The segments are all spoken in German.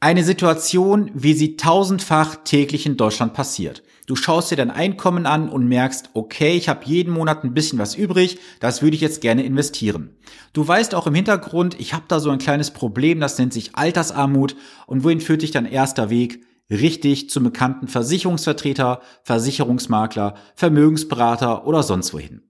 Eine Situation, wie sie tausendfach täglich in Deutschland passiert. Du schaust dir dein Einkommen an und merkst, okay, ich habe jeden Monat ein bisschen was übrig, das würde ich jetzt gerne investieren. Du weißt auch im Hintergrund, ich habe da so ein kleines Problem, das nennt sich Altersarmut und wohin führt dich dein erster Weg? Richtig zum bekannten Versicherungsvertreter, Versicherungsmakler, Vermögensberater oder sonst wohin.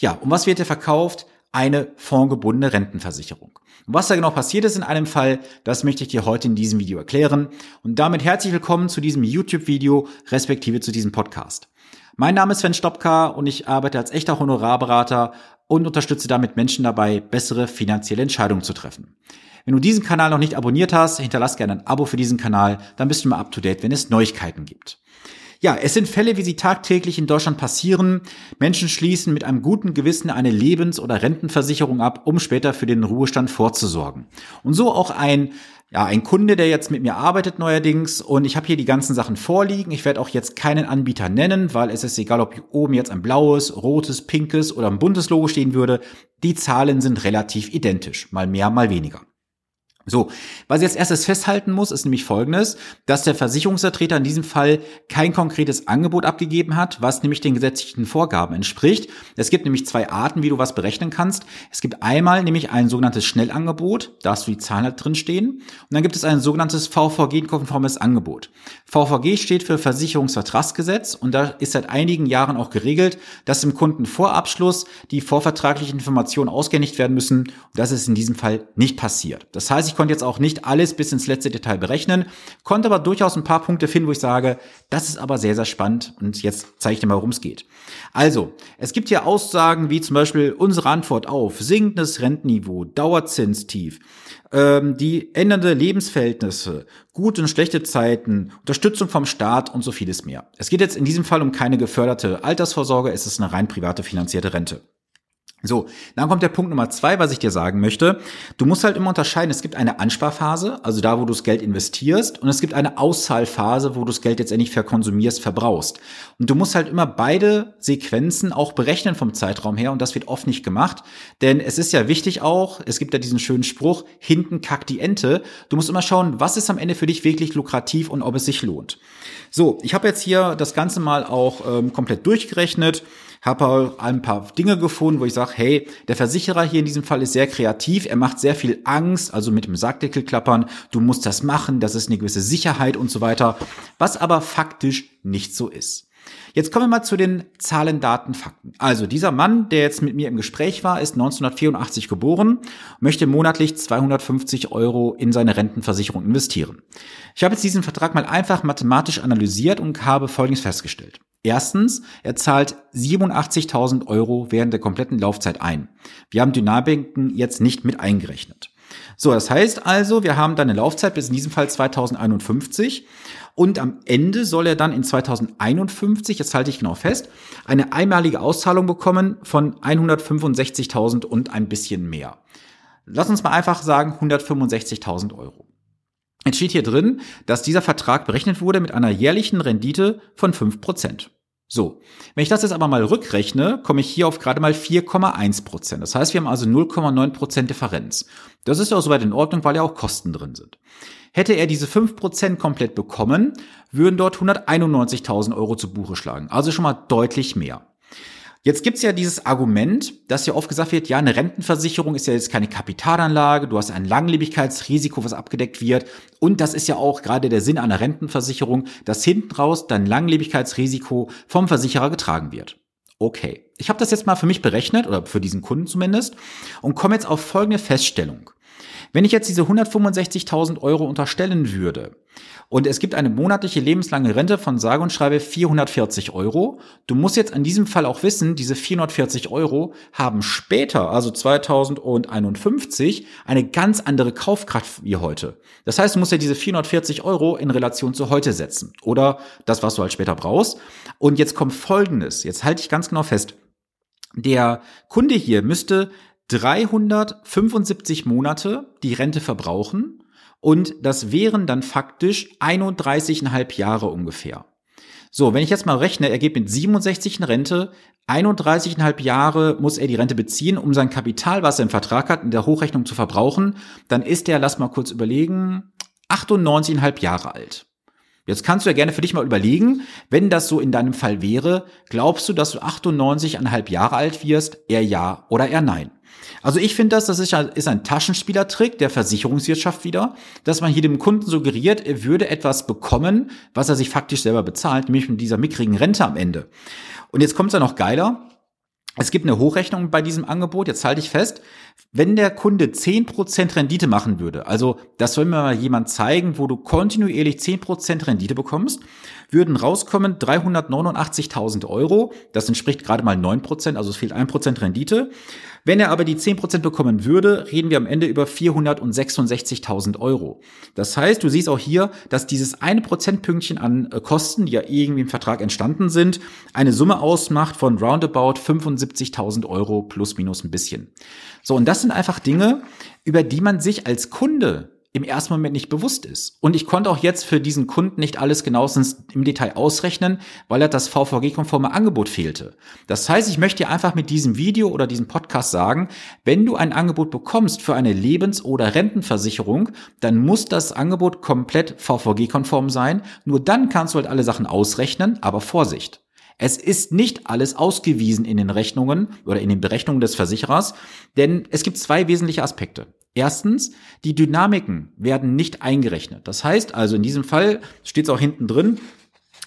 Ja, und was wird dir verkauft? Eine fondgebundene Rentenversicherung. Was da genau passiert ist in einem Fall, das möchte ich dir heute in diesem Video erklären. Und damit herzlich willkommen zu diesem YouTube-Video, respektive zu diesem Podcast. Mein Name ist Sven Stopka und ich arbeite als echter Honorarberater und unterstütze damit Menschen dabei, bessere finanzielle Entscheidungen zu treffen. Wenn du diesen Kanal noch nicht abonniert hast, hinterlass gerne ein Abo für diesen Kanal, dann bist du mal up to date, wenn es Neuigkeiten gibt. Ja, es sind Fälle, wie sie tagtäglich in Deutschland passieren. Menschen schließen mit einem guten Gewissen eine Lebens- oder Rentenversicherung ab, um später für den Ruhestand vorzusorgen. Und so auch ein ja, ein Kunde, der jetzt mit mir arbeitet neuerdings und ich habe hier die ganzen Sachen vorliegen. Ich werde auch jetzt keinen Anbieter nennen, weil es ist egal, ob oben jetzt ein blaues, rotes, pinkes oder ein buntes Logo stehen würde. Die Zahlen sind relativ identisch, mal mehr, mal weniger. So, was ich jetzt erstes festhalten muss, ist nämlich folgendes, dass der Versicherungsvertreter in diesem Fall kein konkretes Angebot abgegeben hat, was nämlich den gesetzlichen Vorgaben entspricht. Es gibt nämlich zwei Arten, wie du was berechnen kannst. Es gibt einmal nämlich ein sogenanntes Schnellangebot, da hast du die Zahlen halt drin stehen. Und dann gibt es ein sogenanntes VVG-konformes Angebot. VVG steht für Versicherungsvertragsgesetz und da ist seit einigen Jahren auch geregelt, dass im Kunden vor Abschluss die vorvertraglichen Informationen ausgehändigt werden müssen. Und das ist in diesem Fall nicht passiert. Das heißt, ich konnte jetzt auch nicht alles bis ins letzte Detail berechnen, konnte aber durchaus ein paar Punkte finden, wo ich sage, das ist aber sehr, sehr spannend und jetzt zeige ich dir mal, worum es geht. Also, es gibt hier Aussagen wie zum Beispiel unsere Antwort auf sinkendes Rentenniveau, Dauerzinstief, ähm, die ändernde Lebensverhältnisse, gute und schlechte Zeiten, Unterstützung vom Staat und so vieles mehr. Es geht jetzt in diesem Fall um keine geförderte Altersvorsorge, es ist eine rein private finanzierte Rente. So, dann kommt der Punkt Nummer zwei, was ich dir sagen möchte. Du musst halt immer unterscheiden, es gibt eine Ansparphase, also da, wo du das Geld investierst, und es gibt eine Auszahlphase, wo du das Geld jetzt endlich verkonsumierst, verbrauchst. Und du musst halt immer beide Sequenzen auch berechnen vom Zeitraum her, und das wird oft nicht gemacht, denn es ist ja wichtig auch, es gibt ja diesen schönen Spruch, hinten kackt die Ente. Du musst immer schauen, was ist am Ende für dich wirklich lukrativ und ob es sich lohnt. So, ich habe jetzt hier das Ganze mal auch ähm, komplett durchgerechnet habe ein paar Dinge gefunden, wo ich sage, hey, der Versicherer hier in diesem Fall ist sehr kreativ, er macht sehr viel Angst, also mit dem Sackdeckel klappern, du musst das machen, das ist eine gewisse Sicherheit und so weiter, was aber faktisch nicht so ist. Jetzt kommen wir mal zu den Zahlen, Daten, Fakten. Also dieser Mann, der jetzt mit mir im Gespräch war, ist 1984 geboren, möchte monatlich 250 Euro in seine Rentenversicherung investieren. Ich habe jetzt diesen Vertrag mal einfach mathematisch analysiert und habe Folgendes festgestellt. Erstens, er zahlt 87.000 Euro während der kompletten Laufzeit ein. Wir haben Dynamiken jetzt nicht mit eingerechnet. So, das heißt also, wir haben dann eine Laufzeit bis in diesem Fall 2051 und am Ende soll er dann in 2051, jetzt halte ich genau fest, eine einmalige Auszahlung bekommen von 165.000 und ein bisschen mehr. Lass uns mal einfach sagen 165.000 Euro. Jetzt steht hier drin, dass dieser Vertrag berechnet wurde mit einer jährlichen Rendite von 5%. So, wenn ich das jetzt aber mal rückrechne, komme ich hier auf gerade mal 4,1 Prozent. Das heißt, wir haben also 0,9 Prozent Differenz. Das ist ja auch soweit in Ordnung, weil ja auch Kosten drin sind. Hätte er diese 5 Prozent komplett bekommen, würden dort 191.000 Euro zu Buche schlagen. Also schon mal deutlich mehr. Jetzt gibt's ja dieses Argument, dass ja oft gesagt wird, ja, eine Rentenversicherung ist ja jetzt keine Kapitalanlage, du hast ein Langlebigkeitsrisiko, was abgedeckt wird. Und das ist ja auch gerade der Sinn einer Rentenversicherung, dass hinten raus dein Langlebigkeitsrisiko vom Versicherer getragen wird. Okay, ich habe das jetzt mal für mich berechnet, oder für diesen Kunden zumindest, und komme jetzt auf folgende Feststellung. Wenn ich jetzt diese 165.000 Euro unterstellen würde und es gibt eine monatliche lebenslange Rente von sage und schreibe 440 Euro, du musst jetzt an diesem Fall auch wissen, diese 440 Euro haben später, also 2051, eine ganz andere Kaufkraft wie heute. Das heißt, du musst ja diese 440 Euro in Relation zu heute setzen oder das, was du halt später brauchst. Und jetzt kommt Folgendes, jetzt halte ich ganz genau fest. Der Kunde hier müsste 375 Monate die Rente verbrauchen und das wären dann faktisch 31,5 Jahre ungefähr. So, wenn ich jetzt mal rechne, er geht mit 67 in Rente, 31,5 Jahre muss er die Rente beziehen, um sein Kapital, was er im Vertrag hat, in der Hochrechnung zu verbrauchen, dann ist er, lass mal kurz überlegen, 98,5 Jahre alt. Jetzt kannst du ja gerne für dich mal überlegen, wenn das so in deinem Fall wäre, glaubst du, dass du 98,5 Jahre alt wirst, eher ja oder eher nein? Also ich finde das, das ist, ein Taschenspielertrick der Versicherungswirtschaft wieder, dass man hier dem Kunden suggeriert, er würde etwas bekommen, was er sich faktisch selber bezahlt, nämlich mit dieser mickrigen Rente am Ende. Und jetzt kommt es ja noch geiler. Es gibt eine Hochrechnung bei diesem Angebot, jetzt halte ich fest, wenn der Kunde 10% Rendite machen würde, also das soll mir mal jemand zeigen, wo du kontinuierlich 10% Rendite bekommst, würden rauskommen 389.000 Euro, das entspricht gerade mal 9%, also es fehlt 1% Rendite. Wenn er aber die 10% bekommen würde, reden wir am Ende über 466.000 Euro. Das heißt, du siehst auch hier, dass dieses eine Prozentpünktchen an äh, Kosten, die ja irgendwie im Vertrag entstanden sind, eine Summe ausmacht von roundabout 75.000 Euro plus minus ein bisschen. So, und das sind einfach Dinge, über die man sich als Kunde im ersten Moment nicht bewusst ist. Und ich konnte auch jetzt für diesen Kunden nicht alles genauestens im Detail ausrechnen, weil er das VVG-konforme Angebot fehlte. Das heißt, ich möchte dir einfach mit diesem Video oder diesem Podcast sagen, wenn du ein Angebot bekommst für eine Lebens- oder Rentenversicherung, dann muss das Angebot komplett VVG-konform sein. Nur dann kannst du halt alle Sachen ausrechnen, aber Vorsicht. Es ist nicht alles ausgewiesen in den Rechnungen oder in den Berechnungen des Versicherers, denn es gibt zwei wesentliche Aspekte. Erstens, die Dynamiken werden nicht eingerechnet. Das heißt also, in diesem Fall steht es auch hinten drin,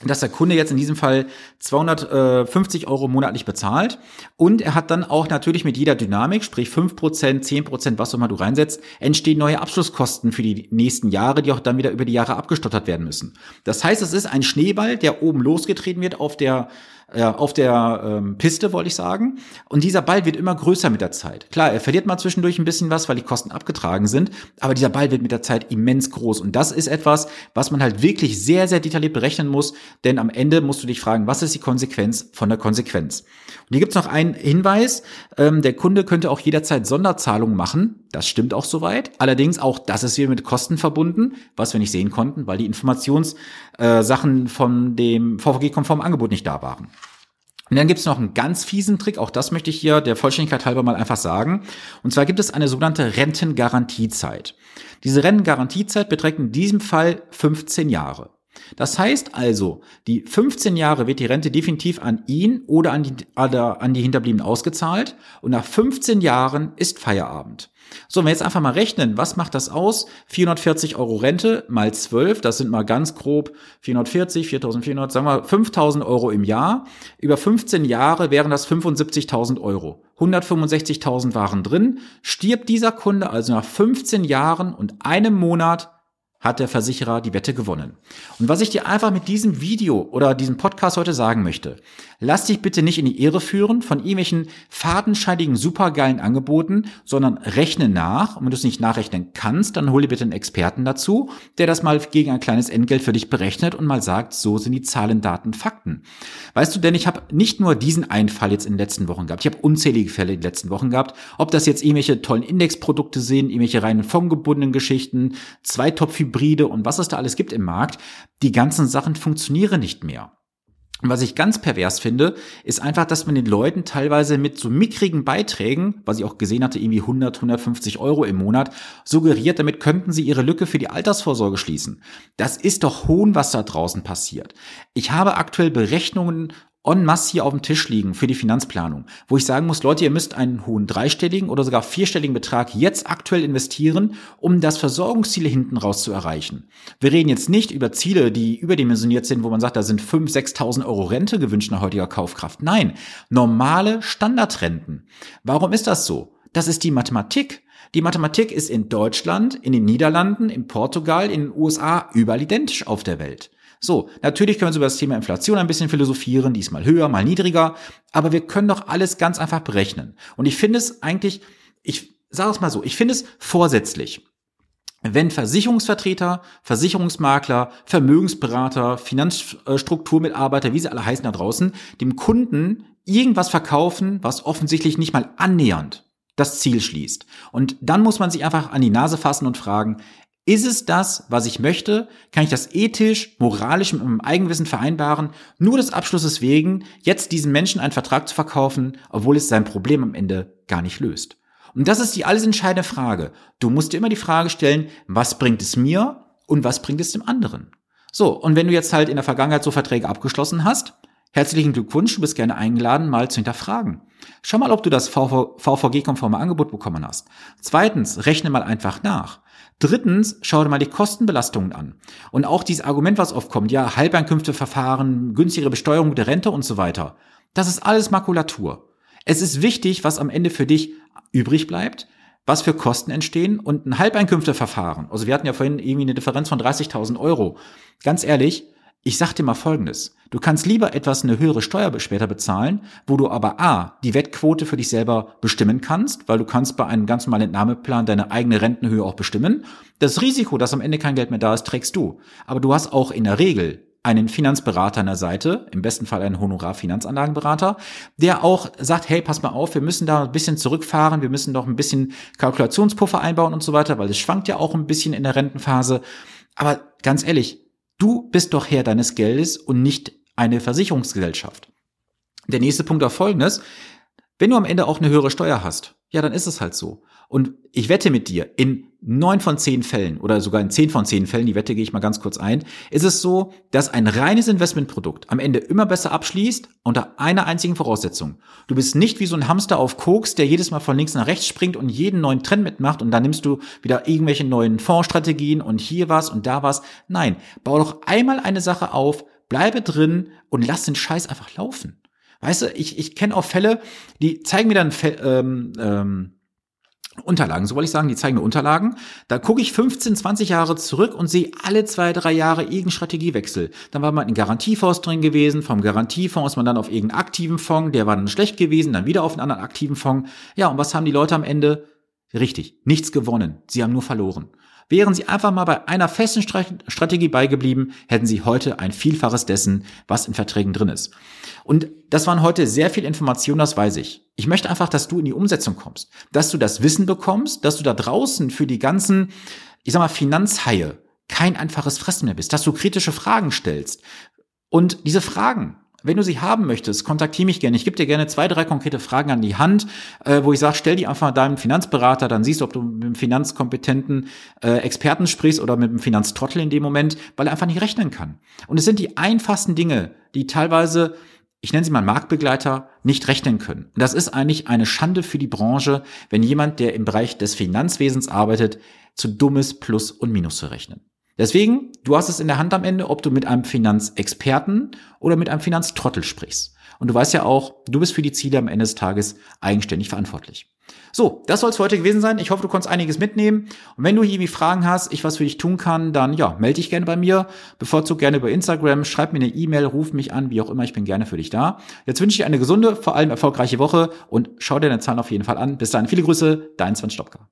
dass der Kunde jetzt in diesem Fall 250 Euro monatlich bezahlt und er hat dann auch natürlich mit jeder Dynamik, sprich 5%, 10%, was auch immer du reinsetzt, entstehen neue Abschlusskosten für die nächsten Jahre, die auch dann wieder über die Jahre abgestottert werden müssen. Das heißt, es ist ein Schneeball, der oben losgetreten wird auf der äh, auf der ähm, Piste, wollte ich sagen. Und dieser Ball wird immer größer mit der Zeit. Klar, er verliert mal zwischendurch ein bisschen was, weil die Kosten abgetragen sind, aber dieser Ball wird mit der Zeit immens groß. Und das ist etwas, was man halt wirklich sehr, sehr detailliert berechnen muss, denn am Ende musst du dich fragen, was ist die Konsequenz von der Konsequenz? Und hier gibt's noch einen Hinweis, ähm, der Kunde könnte auch jederzeit Sonderzahlungen machen. Das stimmt auch soweit. Allerdings auch das ist hier mit Kosten verbunden, was wir nicht sehen konnten, weil die Informationssachen äh, von dem VVG-konformen Angebot nicht da waren. Und dann gibt es noch einen ganz fiesen Trick, auch das möchte ich hier der Vollständigkeit halber mal einfach sagen. Und zwar gibt es eine sogenannte Rentengarantiezeit. Diese Rentengarantiezeit beträgt in diesem Fall 15 Jahre. Das heißt also, die 15 Jahre wird die Rente definitiv an ihn oder an die, an die Hinterbliebenen ausgezahlt und nach 15 Jahren ist Feierabend. So, wenn wir jetzt einfach mal rechnen, was macht das aus? 440 Euro Rente mal 12, das sind mal ganz grob 440, 4400, sagen wir 5000 Euro im Jahr. Über 15 Jahre wären das 75.000 Euro. 165.000 waren drin. Stirbt dieser Kunde also nach 15 Jahren und einem Monat hat der Versicherer die Wette gewonnen. Und was ich dir einfach mit diesem Video oder diesem Podcast heute sagen möchte, lass dich bitte nicht in die Ehre führen von irgendwelchen fadenscheinigen, supergeilen Angeboten, sondern rechne nach. Und wenn du es nicht nachrechnen kannst, dann hol dir bitte einen Experten dazu, der das mal gegen ein kleines Entgelt für dich berechnet und mal sagt, so sind die Zahlen, Daten, Fakten. Weißt du, denn ich habe nicht nur diesen einen Fall jetzt in den letzten Wochen gehabt, ich habe unzählige Fälle in den letzten Wochen gehabt, ob das jetzt irgendwelche tollen Indexprodukte sind, irgendwelche reinen fondgebundenen Geschichten, zwei top Hybride und was es da alles gibt im Markt, die ganzen Sachen funktionieren nicht mehr. Und was ich ganz pervers finde, ist einfach, dass man den Leuten teilweise mit so mickrigen Beiträgen, was ich auch gesehen hatte, irgendwie 100, 150 Euro im Monat, suggeriert, damit könnten sie ihre Lücke für die Altersvorsorge schließen. Das ist doch Hohn, was da draußen passiert. Ich habe aktuell Berechnungen en masse hier auf dem Tisch liegen für die Finanzplanung, wo ich sagen muss, Leute, ihr müsst einen hohen dreistelligen oder sogar vierstelligen Betrag jetzt aktuell investieren, um das Versorgungsziel hinten raus zu erreichen. Wir reden jetzt nicht über Ziele, die überdimensioniert sind, wo man sagt, da sind 5.000, 6.000 Euro Rente gewünscht nach heutiger Kaufkraft. Nein, normale Standardrenten. Warum ist das so? Das ist die Mathematik. Die Mathematik ist in Deutschland, in den Niederlanden, in Portugal, in den USA überall identisch auf der Welt. So, natürlich können wir über das Thema Inflation ein bisschen philosophieren, diesmal höher, mal niedriger, aber wir können doch alles ganz einfach berechnen. Und ich finde es eigentlich, ich sage es mal so, ich finde es vorsätzlich wenn Versicherungsvertreter, Versicherungsmakler, Vermögensberater, Finanzstrukturmitarbeiter, wie sie alle heißen da draußen, dem Kunden irgendwas verkaufen, was offensichtlich nicht mal annähernd das Ziel schließt. Und dann muss man sich einfach an die Nase fassen und fragen, ist es das, was ich möchte? Kann ich das ethisch, moralisch mit meinem Eigenwissen vereinbaren, nur des Abschlusses wegen, jetzt diesem Menschen einen Vertrag zu verkaufen, obwohl es sein Problem am Ende gar nicht löst? Und das ist die alles entscheidende Frage. Du musst dir immer die Frage stellen, was bringt es mir und was bringt es dem anderen? So, und wenn du jetzt halt in der Vergangenheit so Verträge abgeschlossen hast, herzlichen Glückwunsch, du bist gerne eingeladen, mal zu hinterfragen. Schau mal, ob du das VVG-konforme Angebot bekommen hast. Zweitens, rechne mal einfach nach. Drittens, schau dir mal die Kostenbelastungen an. Und auch dieses Argument, was oft kommt, ja, Halbeinkünfteverfahren, günstigere Besteuerung der Rente und so weiter. Das ist alles Makulatur. Es ist wichtig, was am Ende für dich übrig bleibt, was für Kosten entstehen und ein Halbeinkünfteverfahren. Also wir hatten ja vorhin irgendwie eine Differenz von 30.000 Euro. Ganz ehrlich, ich sag dir mal Folgendes. Du kannst lieber etwas eine höhere Steuer später bezahlen, wo du aber A, die Wettquote für dich selber bestimmen kannst, weil du kannst bei einem ganz normalen Entnahmeplan deine eigene Rentenhöhe auch bestimmen. Das Risiko, dass am Ende kein Geld mehr da ist, trägst du. Aber du hast auch in der Regel einen Finanzberater an der Seite, im besten Fall einen Honorar-Finanzanlagenberater, der auch sagt, hey, pass mal auf, wir müssen da ein bisschen zurückfahren, wir müssen doch ein bisschen Kalkulationspuffer einbauen und so weiter, weil es schwankt ja auch ein bisschen in der Rentenphase. Aber ganz ehrlich, du bist doch Herr deines Geldes und nicht eine Versicherungsgesellschaft. Der nächste Punkt war folgendes. Wenn du am Ende auch eine höhere Steuer hast, ja, dann ist es halt so. Und ich wette mit dir, in neun von zehn Fällen oder sogar in zehn von zehn Fällen, die Wette gehe ich mal ganz kurz ein, ist es so, dass ein reines Investmentprodukt am Ende immer besser abschließt unter einer einzigen Voraussetzung. Du bist nicht wie so ein Hamster auf Koks, der jedes Mal von links nach rechts springt und jeden neuen Trend mitmacht und dann nimmst du wieder irgendwelche neuen Fondsstrategien und hier was und da was. Nein, bau doch einmal eine Sache auf, bleibe drin und lass den Scheiß einfach laufen. Weißt du, ich, ich kenne auch Fälle, die zeigen mir dann ähm, ähm, Unterlagen, so wollte ich sagen, die zeigen mir Unterlagen. Da gucke ich 15, 20 Jahre zurück und sehe alle zwei, drei Jahre irgendeinen Strategiewechsel. Dann war man in Garantiefonds drin gewesen, vom Garantiefonds ist man dann auf irgendeinen aktiven Fonds, der war dann schlecht gewesen, dann wieder auf einen anderen aktiven Fonds. Ja, und was haben die Leute am Ende? Richtig, nichts gewonnen. Sie haben nur verloren. Wären Sie einfach mal bei einer festen Strategie beigeblieben, hätten Sie heute ein Vielfaches dessen, was in Verträgen drin ist. Und das waren heute sehr viel Informationen, das weiß ich. Ich möchte einfach, dass du in die Umsetzung kommst, dass du das Wissen bekommst, dass du da draußen für die ganzen, ich sag mal, Finanzhaie kein einfaches Fressen mehr bist, dass du kritische Fragen stellst. Und diese Fragen, wenn du sie haben möchtest, kontaktiere mich gerne. Ich gebe dir gerne zwei, drei konkrete Fragen an die Hand, äh, wo ich sage, stell die einfach deinem Finanzberater, dann siehst du, ob du mit einem finanzkompetenten äh, Experten sprichst oder mit einem Finanztrottel in dem Moment, weil er einfach nicht rechnen kann. Und es sind die einfachsten Dinge, die teilweise ich nenne sie mal Marktbegleiter, nicht rechnen können. Das ist eigentlich eine Schande für die Branche, wenn jemand, der im Bereich des Finanzwesens arbeitet, zu dummes Plus und Minus zu rechnen. Deswegen, du hast es in der Hand am Ende, ob du mit einem Finanzexperten oder mit einem Finanztrottel sprichst. Und du weißt ja auch, du bist für die Ziele am Ende des Tages eigenständig verantwortlich. So, das soll es für heute gewesen sein. Ich hoffe, du konntest einiges mitnehmen. Und wenn du hier irgendwie Fragen hast, ich was für dich tun kann, dann ja, melde dich gerne bei mir. Bevorzug gerne über Instagram, schreib mir eine E-Mail, ruf mich an, wie auch immer, ich bin gerne für dich da. Jetzt wünsche ich dir eine gesunde, vor allem erfolgreiche Woche und schau dir deine Zahlen auf jeden Fall an. Bis dahin, viele Grüße, dein Sven Stopka.